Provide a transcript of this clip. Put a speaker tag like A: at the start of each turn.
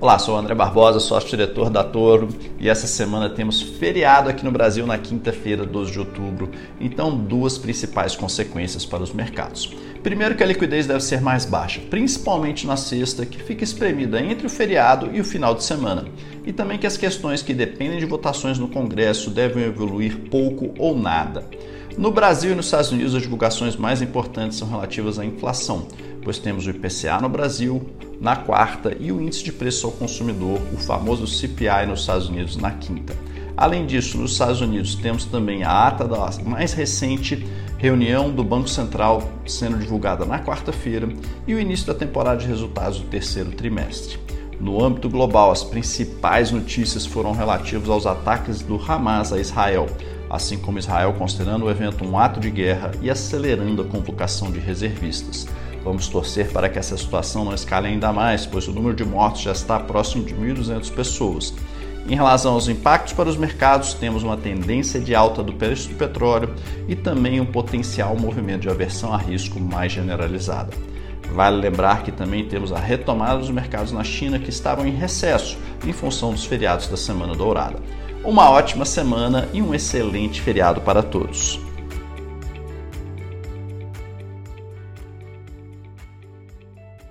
A: Olá, sou o André Barbosa, sócio-diretor da Toro e essa semana temos feriado aqui no Brasil na quinta-feira, 12 de outubro, então duas principais consequências para os mercados. Primeiro que a liquidez deve ser mais baixa, principalmente na sexta, que fica espremida entre o feriado e o final de semana. E também que as questões que dependem de votações no Congresso devem evoluir pouco ou nada. No Brasil e nos Estados Unidos, as divulgações mais importantes são relativas à inflação, pois temos o IPCA no Brasil na quarta e o índice de preço ao consumidor, o famoso CPI nos Estados Unidos, na quinta. Além disso, nos Estados Unidos temos também a ata da mais recente reunião do Banco Central sendo divulgada na quarta-feira e o início da temporada de resultados do terceiro trimestre. No âmbito global, as principais notícias foram relativas aos ataques do Hamas a Israel, assim como Israel considerando o evento um ato de guerra e acelerando a convocação de reservistas. Vamos torcer para que essa situação não escale ainda mais, pois o número de mortos já está próximo de 1.200 pessoas. Em relação aos impactos para os mercados, temos uma tendência de alta do preço do petróleo e também um potencial movimento de aversão a risco mais generalizada. Vale lembrar que também temos a retomada dos mercados na China que estavam em recesso em função dos feriados da Semana Dourada. Uma ótima semana e um excelente feriado para todos.